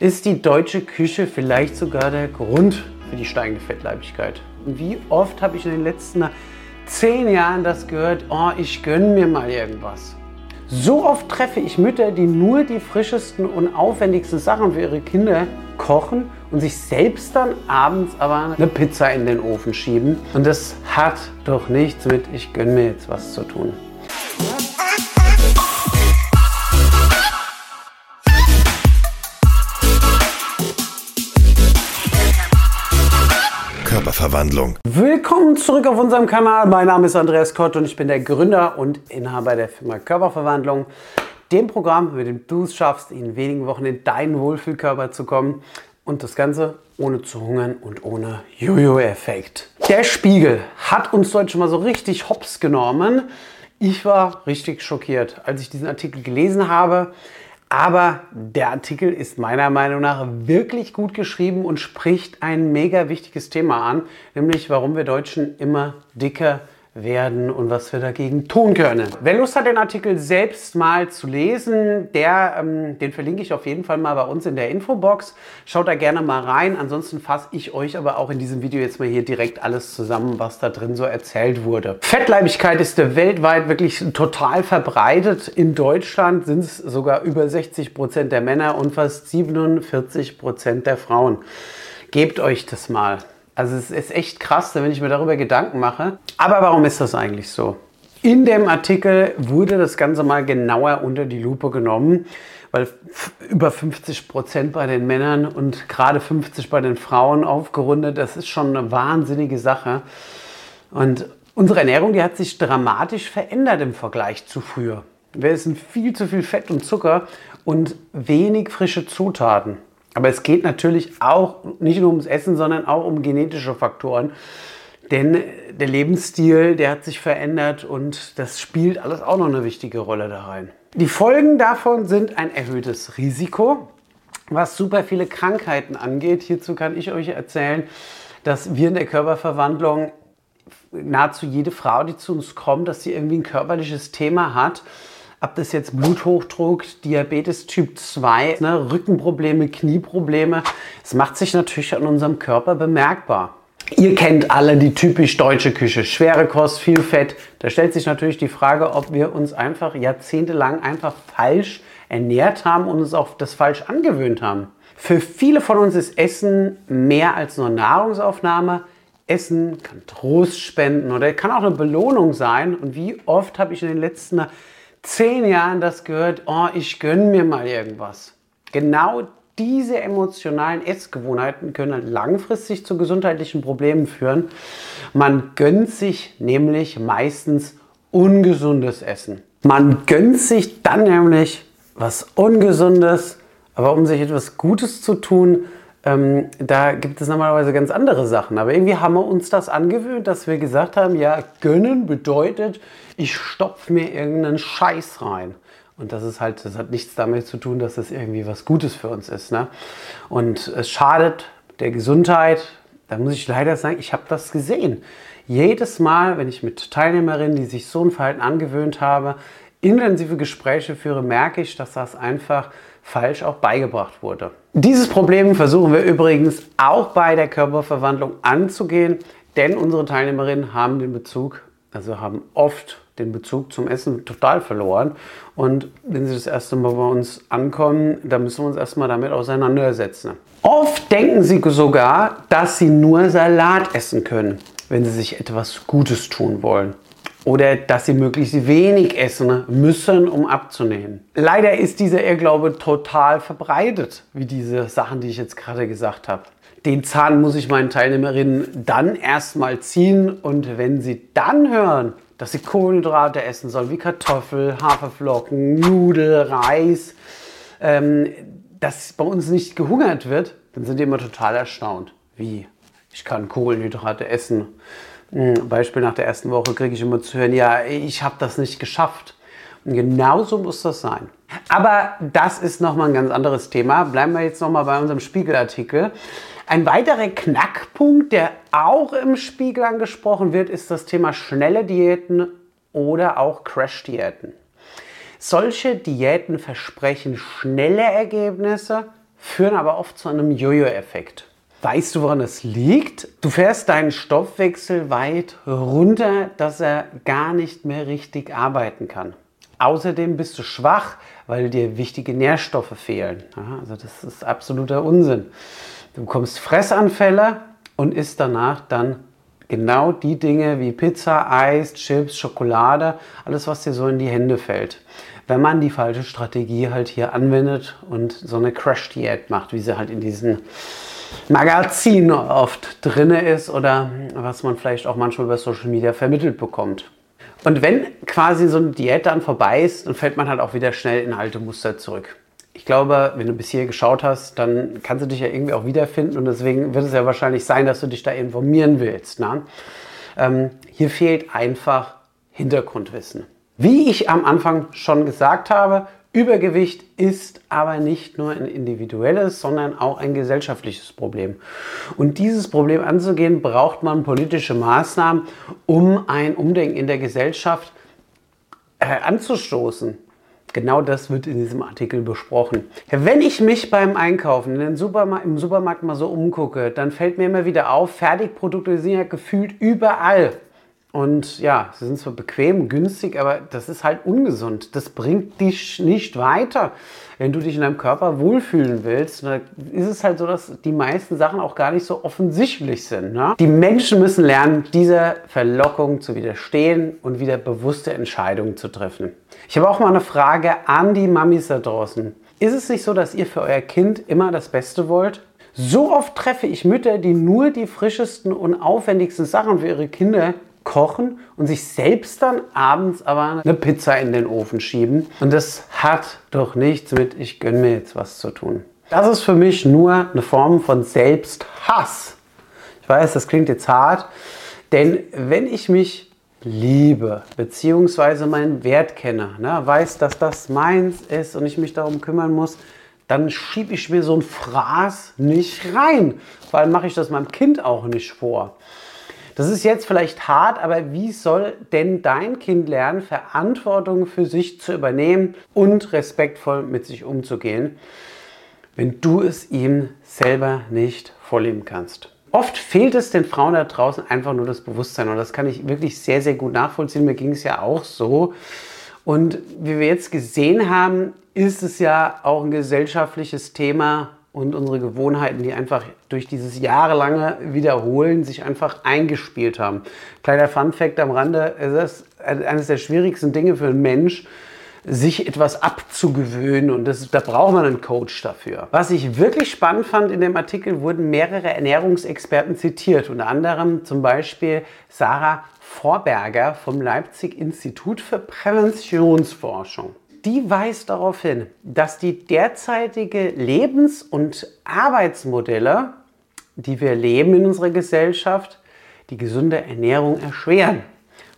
Ist die deutsche Küche vielleicht sogar der Grund für die steigende Fettleibigkeit? Wie oft habe ich in den letzten zehn Jahren das gehört, oh, ich gönne mir mal irgendwas. So oft treffe ich Mütter, die nur die frischesten und aufwendigsten Sachen für ihre Kinder kochen und sich selbst dann abends aber eine Pizza in den Ofen schieben. Und das hat doch nichts mit, ich gönne mir jetzt was zu tun. Körperverwandlung. Willkommen zurück auf unserem Kanal. Mein Name ist Andreas Kott und ich bin der Gründer und Inhaber der Firma Körperverwandlung. Dem Programm, mit dem du es schaffst, in wenigen Wochen in deinen Wohlfühlkörper zu kommen. Und das Ganze ohne zu hungern und ohne Jojo-Effekt. Der Spiegel hat uns Deutsche mal so richtig hops genommen. Ich war richtig schockiert, als ich diesen Artikel gelesen habe. Aber der Artikel ist meiner Meinung nach wirklich gut geschrieben und spricht ein mega wichtiges Thema an, nämlich warum wir Deutschen immer dicker werden und was wir dagegen tun können. Wer Lust hat, den Artikel selbst mal zu lesen, der, ähm, den verlinke ich auf jeden Fall mal bei uns in der Infobox. Schaut da gerne mal rein. Ansonsten fasse ich euch aber auch in diesem Video jetzt mal hier direkt alles zusammen, was da drin so erzählt wurde. Fettleibigkeit ist weltweit wirklich total verbreitet. In Deutschland sind es sogar über 60 Prozent der Männer und fast 47 Prozent der Frauen. Gebt euch das mal. Also es ist echt krass, wenn ich mir darüber Gedanken mache. Aber warum ist das eigentlich so? In dem Artikel wurde das Ganze mal genauer unter die Lupe genommen, weil über 50 Prozent bei den Männern und gerade 50 bei den Frauen aufgerundet, das ist schon eine wahnsinnige Sache. Und unsere Ernährung, die hat sich dramatisch verändert im Vergleich zu früher. Wir essen viel zu viel Fett und Zucker und wenig frische Zutaten. Aber es geht natürlich auch nicht nur ums Essen, sondern auch um genetische Faktoren. Denn der Lebensstil, der hat sich verändert und das spielt alles auch noch eine wichtige Rolle da rein. Die Folgen davon sind ein erhöhtes Risiko, was super viele Krankheiten angeht. Hierzu kann ich euch erzählen, dass wir in der Körperverwandlung nahezu jede Frau, die zu uns kommt, dass sie irgendwie ein körperliches Thema hat, ob das jetzt Bluthochdruck, Diabetes Typ 2, ne, Rückenprobleme, Knieprobleme, es macht sich natürlich an unserem Körper bemerkbar. Ihr kennt alle die typisch deutsche Küche, schwere Kost, viel Fett. Da stellt sich natürlich die Frage, ob wir uns einfach jahrzehntelang einfach falsch ernährt haben und uns auch das falsch angewöhnt haben. Für viele von uns ist Essen mehr als nur Nahrungsaufnahme. Essen kann Trost spenden oder kann auch eine Belohnung sein. Und wie oft habe ich in den letzten zehn Jahren das gehört, oh, ich gönne mir mal irgendwas. Genau diese emotionalen Essgewohnheiten können langfristig zu gesundheitlichen Problemen führen. Man gönnt sich nämlich meistens ungesundes Essen. Man gönnt sich dann nämlich was Ungesundes, aber um sich etwas Gutes zu tun, ähm, da gibt es normalerweise ganz andere Sachen. Aber irgendwie haben wir uns das angewöhnt, dass wir gesagt haben, ja, gönnen bedeutet, ich stopfe mir irgendeinen Scheiß rein. Und das ist halt, das hat nichts damit zu tun, dass das irgendwie was Gutes für uns ist. Ne? Und es schadet der Gesundheit. Da muss ich leider sagen, ich habe das gesehen. Jedes Mal, wenn ich mit Teilnehmerinnen, die sich so ein Verhalten angewöhnt habe, intensive Gespräche führe, merke ich, dass das einfach falsch auch beigebracht wurde. Dieses Problem versuchen wir übrigens auch bei der Körperverwandlung anzugehen, denn unsere Teilnehmerinnen haben den Bezug, also haben oft den Bezug zum Essen total verloren. Und wenn sie das erste Mal bei uns ankommen, dann müssen wir uns erstmal damit auseinandersetzen. Oft denken sie sogar, dass sie nur Salat essen können, wenn sie sich etwas Gutes tun wollen oder dass sie möglichst wenig essen müssen, um abzunehmen. Leider ist dieser Irrglaube total verbreitet, wie diese Sachen, die ich jetzt gerade gesagt habe. Den Zahn muss ich meinen Teilnehmerinnen dann erstmal ziehen und wenn sie dann hören, dass sie Kohlenhydrate essen sollen, wie Kartoffel, Haferflocken, Nudel, Reis, ähm, dass bei uns nicht gehungert wird, dann sind die immer total erstaunt. Wie? Ich kann Kohlenhydrate essen Beispiel nach der ersten Woche kriege ich immer zu hören, ja, ich habe das nicht geschafft. Und genauso muss das sein. Aber das ist nochmal ein ganz anderes Thema. Bleiben wir jetzt nochmal bei unserem Spiegelartikel. Ein weiterer Knackpunkt, der auch im Spiegel angesprochen wird, ist das Thema schnelle Diäten oder auch Crash-Diäten. Solche Diäten versprechen schnelle Ergebnisse, führen aber oft zu einem Jojo-Effekt. Weißt du, woran das liegt? Du fährst deinen Stoffwechsel weit runter, dass er gar nicht mehr richtig arbeiten kann. Außerdem bist du schwach, weil dir wichtige Nährstoffe fehlen. Also das ist absoluter Unsinn. Du bekommst Fressanfälle und isst danach dann genau die Dinge wie Pizza, Eis, Chips, Schokolade, alles, was dir so in die Hände fällt. Wenn man die falsche Strategie halt hier anwendet und so eine Crash-Diät macht, wie sie halt in diesen Magazinen oft drin ist oder was man vielleicht auch manchmal über Social Media vermittelt bekommt. Und wenn quasi so eine Diät dann vorbei ist, dann fällt man halt auch wieder schnell in alte Muster zurück ich glaube, wenn du bis hier geschaut hast, dann kannst du dich ja irgendwie auch wiederfinden und deswegen wird es ja wahrscheinlich sein, dass du dich da informieren willst. Ne? Ähm, hier fehlt einfach Hintergrundwissen. Wie ich am Anfang schon gesagt habe, Übergewicht ist aber nicht nur ein individuelles, sondern auch ein gesellschaftliches Problem. Und dieses Problem anzugehen, braucht man politische Maßnahmen, um ein Umdenken in der Gesellschaft äh, anzustoßen. Genau das wird in diesem Artikel besprochen. Wenn ich mich beim Einkaufen Supermarkt, im Supermarkt mal so umgucke, dann fällt mir immer wieder auf, Fertigprodukte sind ja gefühlt überall. Und ja, sie sind zwar bequem, günstig, aber das ist halt ungesund. Das bringt dich nicht weiter. Wenn du dich in deinem Körper wohlfühlen willst, dann ist es halt so, dass die meisten Sachen auch gar nicht so offensichtlich sind. Ne? Die Menschen müssen lernen, dieser Verlockung zu widerstehen und wieder bewusste Entscheidungen zu treffen. Ich habe auch mal eine Frage an die Mamis da draußen. Ist es nicht so, dass ihr für euer Kind immer das Beste wollt? So oft treffe ich Mütter, die nur die frischesten und aufwendigsten Sachen für ihre Kinder kochen und sich selbst dann abends aber eine Pizza in den Ofen schieben. Und das hat doch nichts mit, ich gönne mir jetzt was zu tun. Das ist für mich nur eine Form von Selbsthass. Ich weiß, das klingt jetzt hart, denn wenn ich mich liebe, beziehungsweise meinen Wert kenne, ne, weiß, dass das meins ist und ich mich darum kümmern muss, dann schiebe ich mir so ein Fraß nicht rein. Vor allem mache ich das meinem Kind auch nicht vor. Das ist jetzt vielleicht hart, aber wie soll denn dein Kind lernen, Verantwortung für sich zu übernehmen und respektvoll mit sich umzugehen, wenn du es ihm selber nicht vorleben kannst? Oft fehlt es den Frauen da draußen einfach nur das Bewusstsein und das kann ich wirklich sehr, sehr gut nachvollziehen. Mir ging es ja auch so. Und wie wir jetzt gesehen haben, ist es ja auch ein gesellschaftliches Thema, und unsere Gewohnheiten, die einfach durch dieses jahrelange Wiederholen sich einfach eingespielt haben. Kleiner Fun-Fact am Rande: Es ist eines der schwierigsten Dinge für einen Mensch, sich etwas abzugewöhnen und das, da braucht man einen Coach dafür. Was ich wirklich spannend fand in dem Artikel, wurden mehrere Ernährungsexperten zitiert, unter anderem zum Beispiel Sarah Vorberger vom Leipzig Institut für Präventionsforschung die weist darauf hin, dass die derzeitige Lebens- und Arbeitsmodelle, die wir leben in unserer Gesellschaft, die gesunde Ernährung erschweren.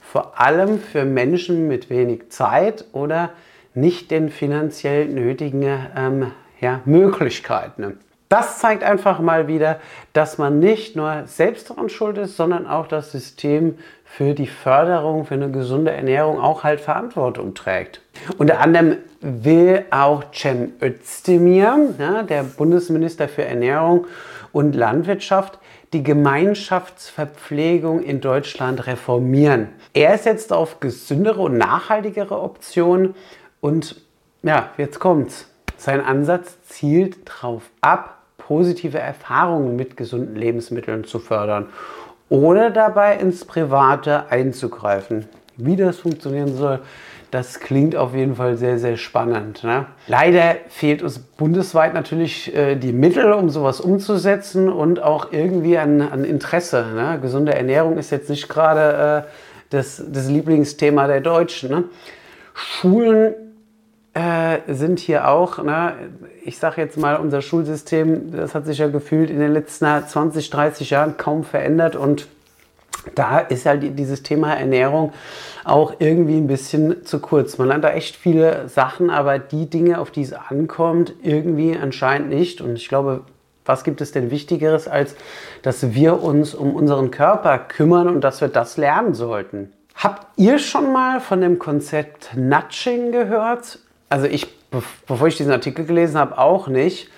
Vor allem für Menschen mit wenig Zeit oder nicht den finanziell nötigen ähm, ja, Möglichkeiten. Das zeigt einfach mal wieder, dass man nicht nur selbst daran schuld ist, sondern auch das System für die Förderung, für eine gesunde Ernährung auch halt Verantwortung trägt. Unter anderem will auch Cem Özdemir, ja, der Bundesminister für Ernährung und Landwirtschaft, die Gemeinschaftsverpflegung in Deutschland reformieren. Er setzt auf gesündere und nachhaltigere Optionen und ja, jetzt kommt's. Sein Ansatz zielt darauf ab, positive Erfahrungen mit gesunden Lebensmitteln zu fördern oder dabei ins Private einzugreifen. Wie das funktionieren soll, das klingt auf jeden Fall sehr, sehr spannend. Ne? Leider fehlt uns bundesweit natürlich äh, die Mittel, um sowas umzusetzen und auch irgendwie an, an Interesse. Ne? Gesunde Ernährung ist jetzt nicht gerade äh, das, das Lieblingsthema der Deutschen. Ne? Schulen äh, sind hier auch, ne, ich sage jetzt mal, unser Schulsystem, das hat sich ja gefühlt in den letzten 20, 30 Jahren kaum verändert und da ist halt dieses Thema Ernährung auch irgendwie ein bisschen zu kurz. Man lernt da echt viele Sachen, aber die Dinge, auf die es ankommt, irgendwie anscheinend nicht. Und ich glaube, was gibt es denn Wichtigeres, als dass wir uns um unseren Körper kümmern und dass wir das lernen sollten? Habt ihr schon mal von dem Konzept Nudging gehört? Also ich, bevor ich diesen Artikel gelesen habe, auch nicht.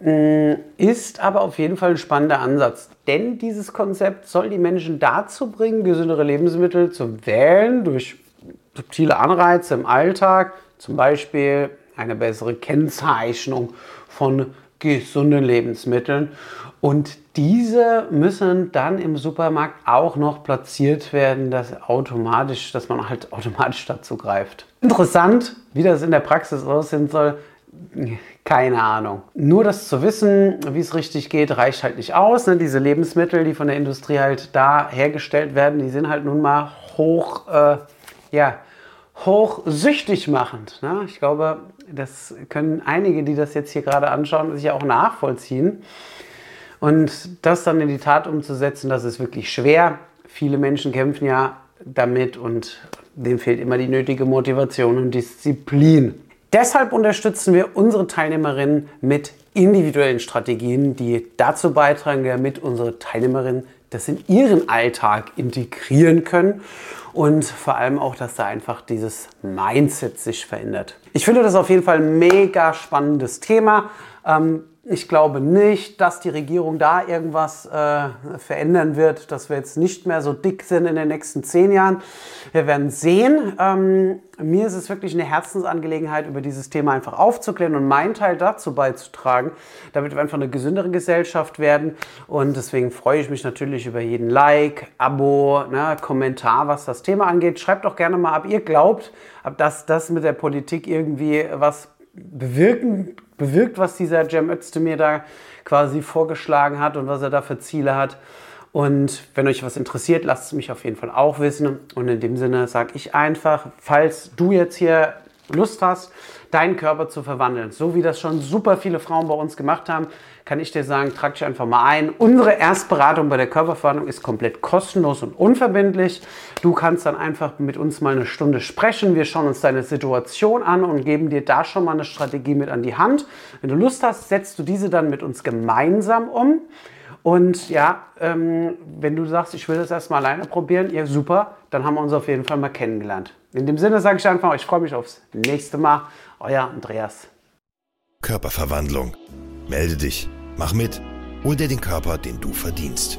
mm, ist aber auf jeden Fall ein spannender Ansatz. Denn dieses Konzept soll die Menschen dazu bringen, gesündere Lebensmittel zu wählen durch subtile Anreize im Alltag, zum Beispiel eine bessere Kennzeichnung von gesunden Lebensmitteln. Und diese müssen dann im Supermarkt auch noch platziert werden, dass automatisch, dass man halt automatisch dazu greift. Interessant, wie das in der Praxis aussehen soll, keine Ahnung. Nur das zu wissen, wie es richtig geht, reicht halt nicht aus. Ne? Diese Lebensmittel, die von der Industrie halt da hergestellt werden, die sind halt nun mal hoch, äh, ja, hochsüchtig machend. Ne? Ich glaube, das können einige, die das jetzt hier gerade anschauen, sich auch nachvollziehen. Und das dann in die Tat umzusetzen, das ist wirklich schwer. Viele Menschen kämpfen ja damit und denen fehlt immer die nötige Motivation und Disziplin. Deshalb unterstützen wir unsere Teilnehmerinnen mit individuellen Strategien, die dazu beitragen, damit unsere Teilnehmerinnen das in ihren Alltag integrieren können und vor allem auch, dass da einfach dieses Mindset sich verändert. Ich finde das auf jeden Fall ein mega spannendes Thema. Ähm, ich glaube nicht, dass die Regierung da irgendwas äh, verändern wird, dass wir jetzt nicht mehr so dick sind in den nächsten zehn Jahren. Wir werden sehen. Ähm, mir ist es wirklich eine Herzensangelegenheit, über dieses Thema einfach aufzuklären und meinen Teil dazu beizutragen, damit wir einfach eine gesündere Gesellschaft werden. Und deswegen freue ich mich natürlich über jeden Like, Abo, ne, Kommentar, was das Thema angeht. Schreibt doch gerne mal ab, ihr glaubt, dass das mit der Politik irgendwie was bewirken bewirkt, was dieser Cem Özdemir da quasi vorgeschlagen hat und was er da für Ziele hat. Und wenn euch was interessiert, lasst es mich auf jeden Fall auch wissen. Und in dem Sinne sage ich einfach, falls du jetzt hier Lust hast, deinen Körper zu verwandeln, so wie das schon super viele Frauen bei uns gemacht haben, kann ich dir sagen, trag dich einfach mal ein. Unsere Erstberatung bei der Körperverwandlung ist komplett kostenlos und unverbindlich. Du kannst dann einfach mit uns mal eine Stunde sprechen. Wir schauen uns deine Situation an und geben dir da schon mal eine Strategie mit an die Hand. Wenn du Lust hast, setzt du diese dann mit uns gemeinsam um. Und ja, ähm, wenn du sagst, ich will das erstmal alleine probieren, ja super, dann haben wir uns auf jeden Fall mal kennengelernt. In dem Sinne sage ich einfach, ich freue mich aufs nächste Mal. Euer Andreas. Körperverwandlung. Melde dich, mach mit, hol dir den Körper, den du verdienst.